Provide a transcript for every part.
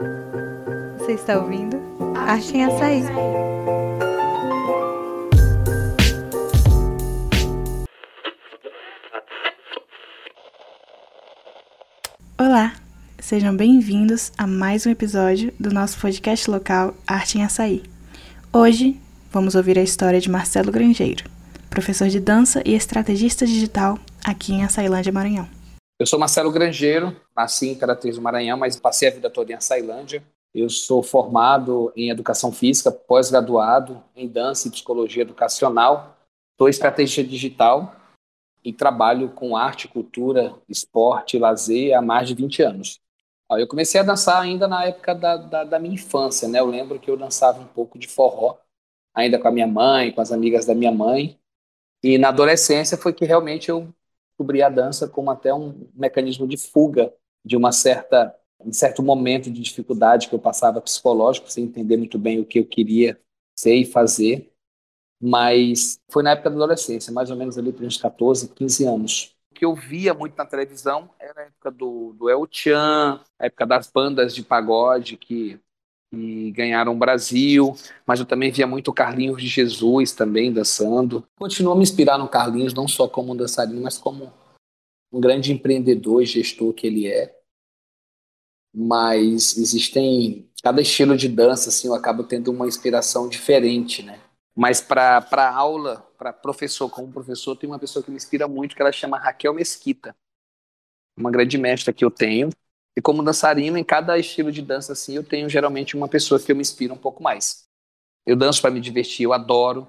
Você está ouvindo? Arte em Açaí. Olá, sejam bem-vindos a mais um episódio do nosso podcast local Arte em Açaí. Hoje vamos ouvir a história de Marcelo Grangeiro, professor de dança e estrategista digital aqui em Açailândia, Maranhão. Eu sou Marcelo Grangeiro, nasci em Caratins do Maranhão, mas passei a vida toda em Açailândia. Eu sou formado em Educação Física, pós-graduado em Dança e Psicologia Educacional. Sou estrategista digital e trabalho com arte, cultura, esporte e lazer há mais de 20 anos. Eu comecei a dançar ainda na época da, da, da minha infância, né? Eu lembro que eu dançava um pouco de forró, ainda com a minha mãe, com as amigas da minha mãe. E na adolescência foi que realmente eu descobri a dança como até um mecanismo de fuga de uma certa um certo momento de dificuldade que eu passava psicológico, sem entender muito bem o que eu queria ser e fazer. Mas foi na época da adolescência, mais ou menos ali para uns 14, 15 anos. O que eu via muito na televisão era a época do, do El Chan, a época das bandas de pagode que, que ganharam o Brasil, mas eu também via muito o Carlinhos de Jesus também dançando. Continuo a me inspirar no Carlinhos, não só como dançarino, mas como um grande empreendedor e gestor que ele é. Mas existem cada estilo de dança assim eu acabo tendo uma inspiração diferente né? Mas para aula para professor como professor tem uma pessoa que me inspira muito que ela chama Raquel Mesquita. Uma grande mestra que eu tenho e como dançarino em cada estilo de dança assim eu tenho geralmente uma pessoa que eu me inspiro um pouco mais eu danço para me divertir eu adoro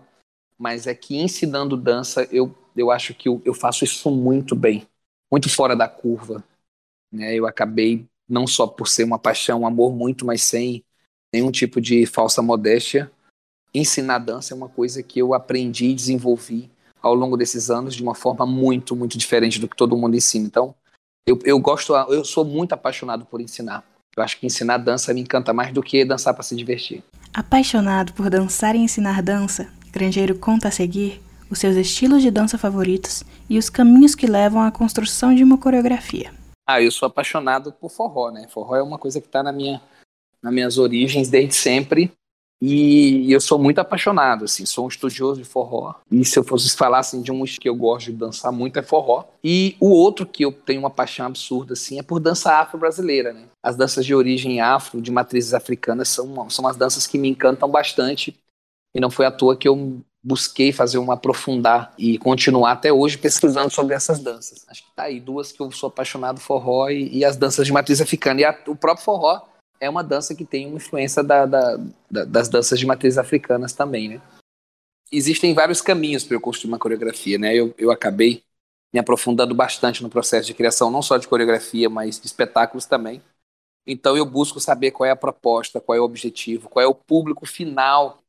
mas é que ensinando dança eu eu acho que eu, eu faço isso muito bem muito fora da curva né eu acabei não só por ser uma paixão, um amor muito, mas sem nenhum tipo de falsa modéstia. Ensinar dança é uma coisa que eu aprendi e desenvolvi ao longo desses anos de uma forma muito, muito diferente do que todo mundo ensina. Então, eu, eu gosto, eu sou muito apaixonado por ensinar. Eu acho que ensinar dança me encanta mais do que dançar para se divertir. Apaixonado por dançar e ensinar dança, Grangeiro conta a seguir os seus estilos de dança favoritos e os caminhos que levam à construção de uma coreografia. Ah, eu sou apaixonado por forró, né? Forró é uma coisa que está na minha, nas minhas origens desde sempre. E eu sou muito apaixonado, assim, sou um estudioso de forró. E se eu fosse falar assim, de um que eu gosto de dançar muito é forró. E o outro que eu tenho uma paixão absurda assim é por dança afro-brasileira, né? As danças de origem afro, de matrizes africanas, são, são as danças que me encantam bastante. E não foi à toa que eu busquei fazer um aprofundar e continuar até hoje pesquisando sobre essas danças. Acho que tá aí duas que eu sou apaixonado forró e, e as danças de matriz africana. E a, o próprio forró é uma dança que tem uma influência da, da, da, das danças de matriz africanas também, né? Existem vários caminhos para eu construir uma coreografia, né? Eu, eu acabei me aprofundando bastante no processo de criação, não só de coreografia, mas de espetáculos também. Então eu busco saber qual é a proposta, qual é o objetivo, qual é o público final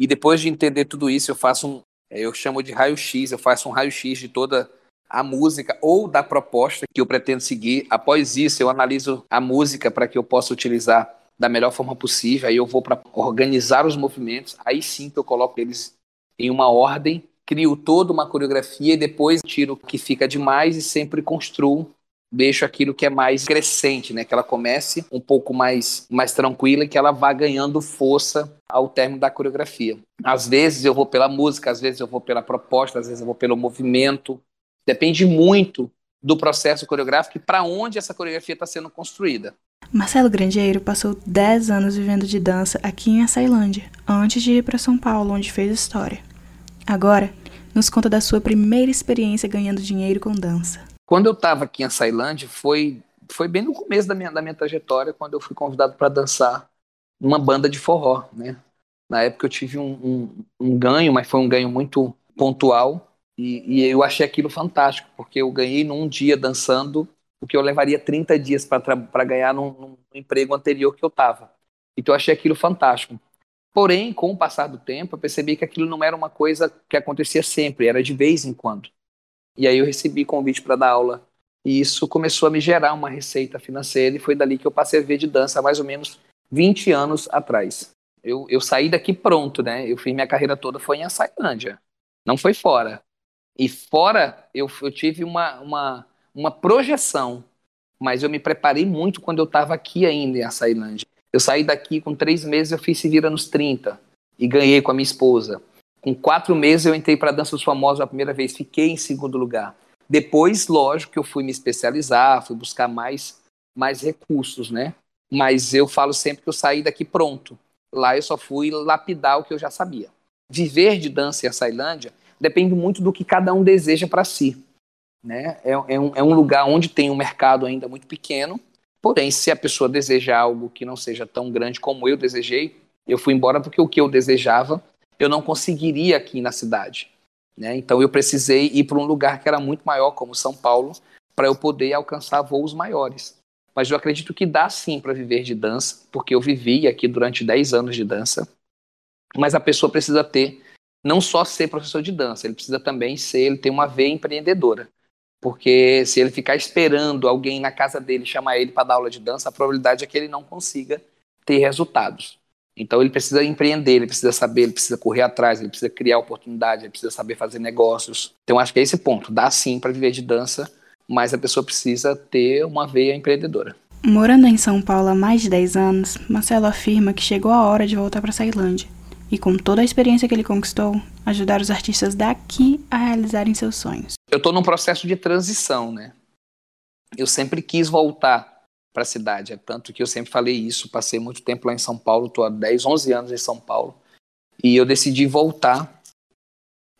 e depois de entender tudo isso, eu faço um, eu chamo de raio-x, eu faço um raio-x de toda a música ou da proposta que eu pretendo seguir. Após isso, eu analiso a música para que eu possa utilizar da melhor forma possível. Aí eu vou para organizar os movimentos. Aí sim que eu coloco eles em uma ordem, crio toda uma coreografia e depois tiro o que fica demais e sempre construo deixo aquilo que é mais crescente, né? Que ela comece um pouco mais, mais tranquila e que ela vá ganhando força ao término da coreografia. Às vezes eu vou pela música, às vezes eu vou pela proposta, às vezes eu vou pelo movimento. Depende muito do processo coreográfico e para onde essa coreografia está sendo construída. Marcelo Grandeiro passou 10 anos vivendo de dança aqui em Açailândia, antes de ir para São Paulo, onde fez história. Agora, nos conta da sua primeira experiência ganhando dinheiro com dança. Quando eu estava aqui em Açailândia, foi, foi bem no começo da minha, da minha trajetória, quando eu fui convidado para dançar numa banda de forró, né? Na época eu tive um, um, um ganho, mas foi um ganho muito pontual, e, e, eu achei aquilo fantástico, porque eu ganhei num dia dançando o que eu levaria 30 dias para ganhar num, num, emprego anterior que eu estava. Então eu achei aquilo fantástico. Porém, com o passar do tempo, eu percebi que aquilo não era uma coisa que acontecia sempre, era de vez em quando. E aí eu recebi convite para dar aula. E isso começou a me gerar uma receita financeira e foi dali que eu passei a ver de dança há mais ou menos 20 anos atrás. Eu, eu saí daqui pronto, né? Eu fiz minha carreira toda foi em Açailândia. Não foi fora. E fora eu, eu tive uma, uma, uma projeção mas eu me preparei muito quando eu estava aqui ainda em Açailândia. Eu saí daqui com três meses, eu fiz Se Vira nos 30 e ganhei com a minha esposa. Com quatro meses eu entrei para Dança dos Famosos a primeira vez, fiquei em segundo lugar. Depois, lógico eu fui me especializar, fui buscar mais, mais recursos, né? Mas eu falo sempre que eu saí daqui pronto. Lá eu só fui lapidar o que eu já sabia. Viver de dança em Açailândia depende muito do que cada um deseja para si. Né? É, é, um, é um lugar onde tem um mercado ainda muito pequeno, porém, se a pessoa deseja algo que não seja tão grande como eu desejei, eu fui embora porque o que eu desejava eu não conseguiria aqui na cidade. Né? Então eu precisei ir para um lugar que era muito maior, como São Paulo, para eu poder alcançar voos maiores. Mas eu acredito que dá sim para viver de dança, porque eu vivi aqui durante 10 anos de dança. Mas a pessoa precisa ter, não só ser professor de dança, ele precisa também ser, ele tem uma veia empreendedora. Porque se ele ficar esperando alguém na casa dele chamar ele para dar aula de dança, a probabilidade é que ele não consiga ter resultados. Então ele precisa empreender, ele precisa saber, ele precisa correr atrás, ele precisa criar oportunidade, ele precisa saber fazer negócios. Então acho que é esse ponto. Dá sim para viver de dança, mas a pessoa precisa ter uma veia empreendedora. Morando em São Paulo há mais de 10 anos, Marcelo afirma que chegou a hora de voltar para a Ceilândia e, com toda a experiência que ele conquistou, ajudar os artistas daqui a realizarem seus sonhos. Eu estou num processo de transição, né? Eu sempre quis voltar para a cidade, é tanto que eu sempre falei isso. Passei muito tempo lá em São Paulo, estou há 10, 11 anos em São Paulo, e eu decidi voltar.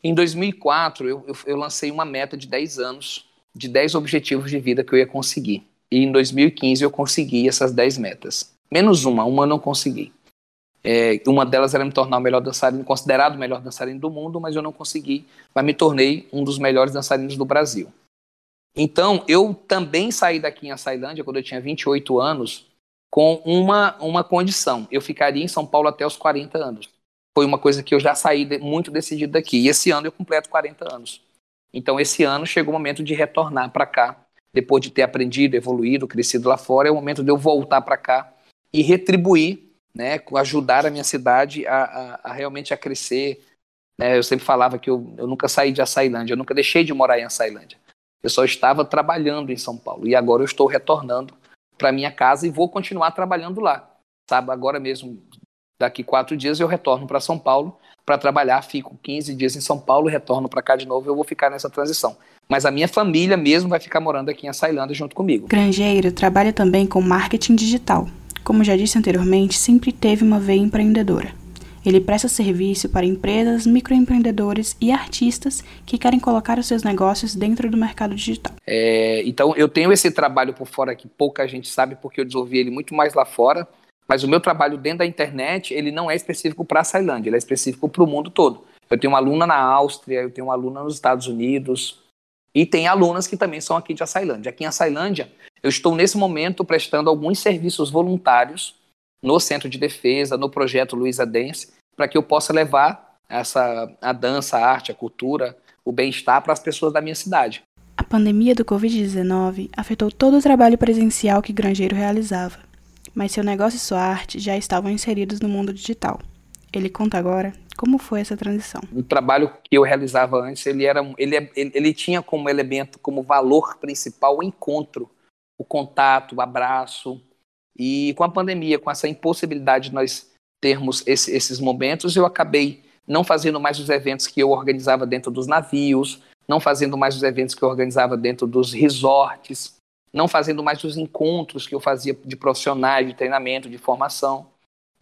Em 2004, eu, eu, eu lancei uma meta de 10 anos, de 10 objetivos de vida que eu ia conseguir. E em 2015 eu consegui essas 10 metas. Menos uma, uma eu não consegui. É, uma delas era me tornar o melhor dançarino, considerado o melhor dançarino do mundo, mas eu não consegui, mas me tornei um dos melhores dançarinos do Brasil. Então, eu também saí daqui em Açailândia, quando eu tinha 28 anos, com uma, uma condição. Eu ficaria em São Paulo até os 40 anos. Foi uma coisa que eu já saí de, muito decidido daqui. E esse ano eu completo 40 anos. Então, esse ano chegou o momento de retornar para cá. Depois de ter aprendido, evoluído, crescido lá fora, é o momento de eu voltar para cá e retribuir né, ajudar a minha cidade a, a, a realmente a crescer. Né? Eu sempre falava que eu, eu nunca saí de Açailândia, eu nunca deixei de morar em Açailândia. Eu só estava trabalhando em São Paulo e agora eu estou retornando para minha casa e vou continuar trabalhando lá. Sabe, agora mesmo, daqui quatro dias eu retorno para São Paulo para trabalhar, fico 15 dias em São Paulo, retorno para cá de novo, eu vou ficar nessa transição. Mas a minha família mesmo vai ficar morando aqui em Açailândia junto comigo. Grangeiro trabalha também com marketing digital. Como já disse anteriormente, sempre teve uma veia empreendedora. Ele presta serviço para empresas, microempreendedores e artistas que querem colocar os seus negócios dentro do mercado digital. É, então, eu tenho esse trabalho por fora que pouca gente sabe, porque eu desenvolvi ele muito mais lá fora. Mas o meu trabalho dentro da internet, ele não é específico para a Ceilândia, ele é específico para o mundo todo. Eu tenho uma aluna na Áustria, eu tenho uma aluna nos Estados Unidos, e tem alunas que também são aqui de Açailândia. Aqui em Açailândia, eu estou nesse momento prestando alguns serviços voluntários no Centro de Defesa, no projeto Luiza Dance, para que eu possa levar essa a dança, a arte, a cultura, o bem-estar para as pessoas da minha cidade. A pandemia do Covid-19 afetou todo o trabalho presencial que Grangeiro realizava, mas seu negócio e sua arte já estavam inseridos no mundo digital. Ele conta agora como foi essa transição. O trabalho que eu realizava antes, ele era, ele, ele, ele tinha como elemento, como valor principal o encontro o contato, o abraço. E com a pandemia, com essa impossibilidade de nós termos esse, esses momentos, eu acabei não fazendo mais os eventos que eu organizava dentro dos navios, não fazendo mais os eventos que eu organizava dentro dos resorts, não fazendo mais os encontros que eu fazia de profissionais, de treinamento, de formação.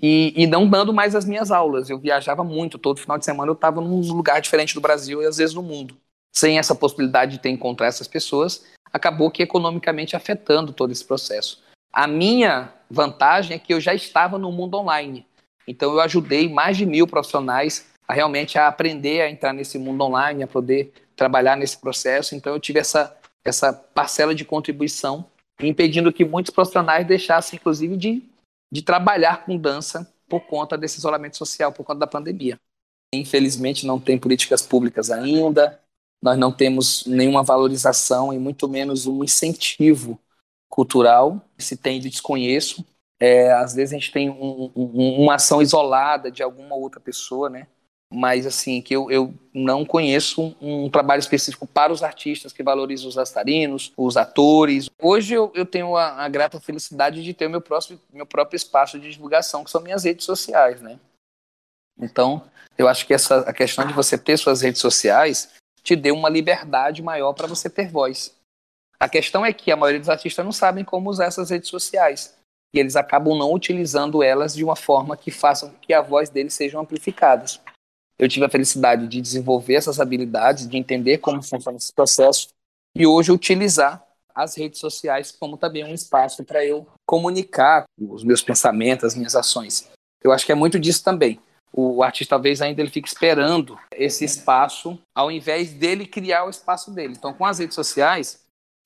E, e, não dando mais as minhas aulas. Eu viajava muito, todo final de semana eu estava num lugar diferente do Brasil e às vezes no mundo. Sem essa possibilidade de ter encontrar essas pessoas, acabou que economicamente afetando todo esse processo. A minha vantagem é que eu já estava no mundo online. Então eu ajudei mais de mil profissionais a realmente a aprender a entrar nesse mundo online, a poder trabalhar nesse processo. Então eu tive essa, essa parcela de contribuição, impedindo que muitos profissionais deixassem, inclusive, de, de trabalhar com dança por conta desse isolamento social, por conta da pandemia. Infelizmente não tem políticas públicas ainda, nós não temos nenhuma valorização e muito menos um incentivo cultural. Se tem, desconheço. É, às vezes a gente tem um, um, uma ação isolada de alguma outra pessoa, né? mas assim, que eu, eu não conheço um, trabalho específico para os artistas que valorizam os dançarinos, os atores. Hoje eu, eu tenho a, a, grata felicidade de ter o meu, próximo, meu próprio espaço de divulgação, que são minhas redes sociais, né? Então, eu acho que essa, a questão de você ter suas redes sociais te deu uma liberdade maior para você ter voz. A questão é que a maioria dos artistas não sabem como usar essas redes sociais. E eles acabam não utilizando elas de uma forma que façam que a voz deles sejam amplificadas eu tive a felicidade de desenvolver essas habilidades, de entender como funciona esse processo e hoje utilizar as redes sociais como também um espaço para eu comunicar os meus pensamentos, as minhas ações. Eu acho que é muito disso também. O artista talvez ainda ele fique esperando esse espaço, ao invés dele criar o espaço dele. Então, com as redes sociais,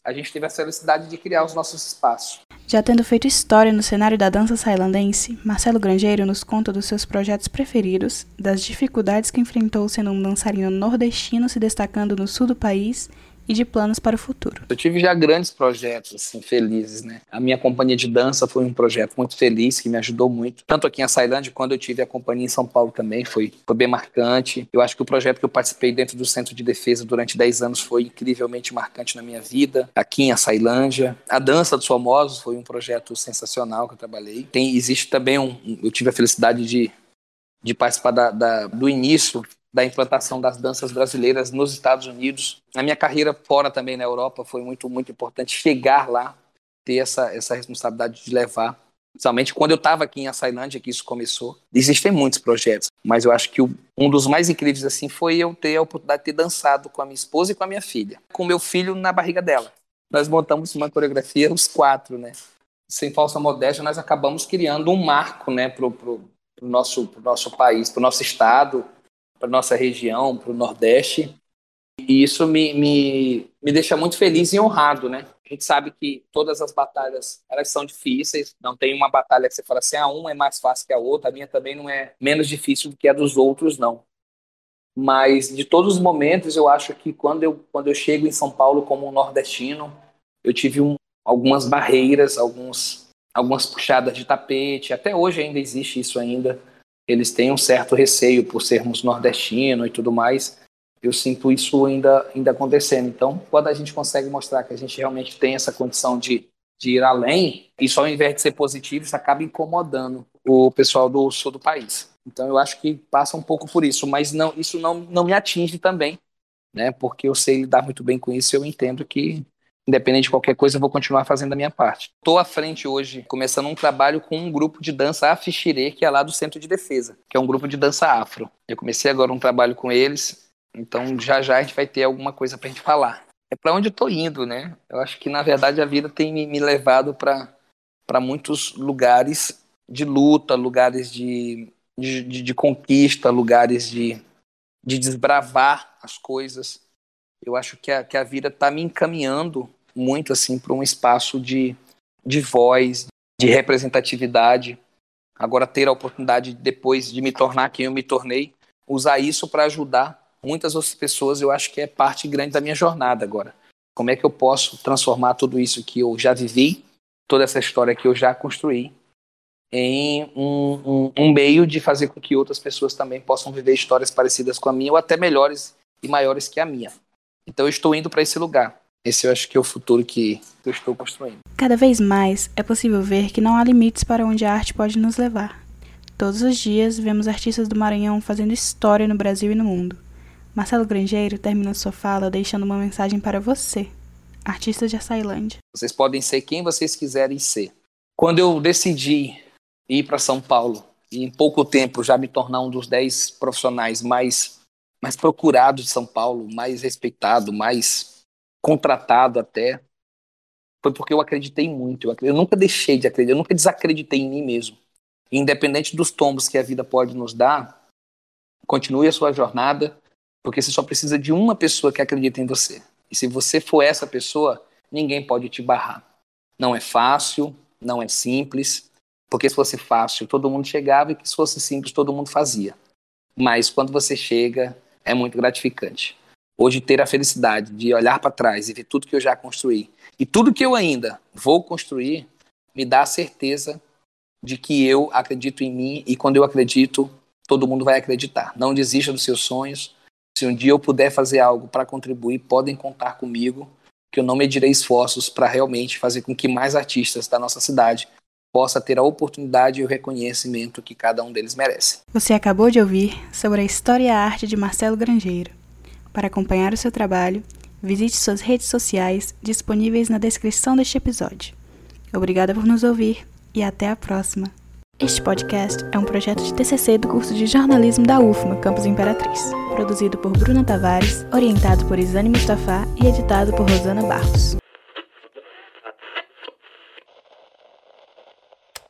a gente teve a felicidade de criar os nossos espaços. Já tendo feito história no cenário da dança sailandense, Marcelo Grangeiro nos conta dos seus projetos preferidos, das dificuldades que enfrentou sendo um dançarino nordestino se destacando no sul do país e de planos para o futuro. Eu tive já grandes projetos assim felizes, né? A minha companhia de dança foi um projeto muito feliz que me ajudou muito, tanto aqui em Sailândia quando eu tive a companhia em São Paulo também foi foi bem marcante. Eu acho que o projeto que eu participei dentro do Centro de Defesa durante 10 anos foi incrivelmente marcante na minha vida, aqui em Sailândia. A dança dos famosos foi um projeto sensacional que eu trabalhei. Tem existe também um eu tive a felicidade de de participar da, da, do início da implantação das danças brasileiras nos Estados Unidos. A minha carreira fora também na Europa foi muito, muito importante chegar lá, ter essa, essa responsabilidade de levar. Principalmente quando eu estava aqui em Açailândia, que isso começou. Existem muitos projetos, mas eu acho que o, um dos mais incríveis assim foi eu ter a oportunidade de ter dançado com a minha esposa e com a minha filha, com meu filho na barriga dela. Nós montamos uma coreografia, os quatro, né? Sem falsa modéstia, nós acabamos criando um marco, né, pro, pro, pro nosso, pro nosso país, pro nosso estado, para nossa região, para o Nordeste. E isso me, me, me deixa muito feliz e honrado, né? A gente sabe que todas as batalhas, elas são difíceis. Não tem uma batalha que você fala assim, a ah, uma é mais fácil que a outra. A minha também não é menos difícil do que a dos outros, não. Mas de todos os momentos, eu acho que quando eu, quando eu chego em São Paulo como um nordestino, eu tive um, algumas barreiras, alguns, algumas puxadas de tapete. Até hoje ainda existe isso ainda eles têm um certo receio por sermos nordestinos e tudo mais. Eu sinto isso ainda, ainda acontecendo. Então, quando a gente consegue mostrar que a gente realmente tem essa condição de, de ir além, isso ao invés de ser positivo, isso acaba incomodando o pessoal do sul do país. Então, eu acho que passa um pouco por isso, mas não, isso não, não me atinge também, né? Porque eu sei lidar muito bem com isso, eu entendo que independente de qualquer coisa, eu vou continuar fazendo a minha parte. Estou à frente hoje, começando um trabalho com um grupo de dança Afixire, que é lá do Centro de Defesa, que é um grupo de dança afro. Eu comecei agora um trabalho com eles, então já já a gente vai ter alguma coisa para a gente falar. É para onde eu estou indo, né? Eu acho que, na verdade, a vida tem me levado para muitos lugares de luta, lugares de, de, de, de conquista, lugares de, de desbravar as coisas eu acho que a, que a vida está me encaminhando muito assim para um espaço de, de voz, de representatividade. Agora ter a oportunidade depois de me tornar quem eu me tornei, usar isso para ajudar muitas outras pessoas, eu acho que é parte grande da minha jornada agora. Como é que eu posso transformar tudo isso que eu já vivi, toda essa história que eu já construí, em um, um, um meio de fazer com que outras pessoas também possam viver histórias parecidas com a minha ou até melhores e maiores que a minha. Então eu estou indo para esse lugar. Esse eu acho que é o futuro que eu estou construindo. Cada vez mais é possível ver que não há limites para onde a arte pode nos levar. Todos os dias vemos artistas do Maranhão fazendo história no Brasil e no mundo. Marcelo Grangeiro termina sua fala deixando uma mensagem para você, artista de Açailândia. Vocês podem ser quem vocês quiserem ser. Quando eu decidi ir para São Paulo e em pouco tempo já me tornar um dos dez profissionais mais mais procurado de São Paulo, mais respeitado, mais contratado até, foi porque eu acreditei muito. Eu, eu nunca deixei de acreditar, eu nunca desacreditei em mim mesmo. Independente dos tombos que a vida pode nos dar, continue a sua jornada, porque você só precisa de uma pessoa que acredita em você. E se você for essa pessoa, ninguém pode te barrar. Não é fácil, não é simples, porque se fosse fácil, todo mundo chegava e se fosse simples, todo mundo fazia. Mas quando você chega, é muito gratificante. Hoje, ter a felicidade de olhar para trás e ver tudo que eu já construí e tudo que eu ainda vou construir, me dá a certeza de que eu acredito em mim e quando eu acredito, todo mundo vai acreditar. Não desista dos seus sonhos. Se um dia eu puder fazer algo para contribuir, podem contar comigo, que eu não medirei esforços para realmente fazer com que mais artistas da nossa cidade possa ter a oportunidade e o reconhecimento que cada um deles merece. Você acabou de ouvir sobre a história e a arte de Marcelo Grangeiro. Para acompanhar o seu trabalho, visite suas redes sociais disponíveis na descrição deste episódio. Obrigada por nos ouvir e até a próxima. Este podcast é um projeto de TCC do curso de jornalismo da UFMA, Campus Imperatriz, produzido por Bruna Tavares, orientado por Isane Mustafa e editado por Rosana Barros.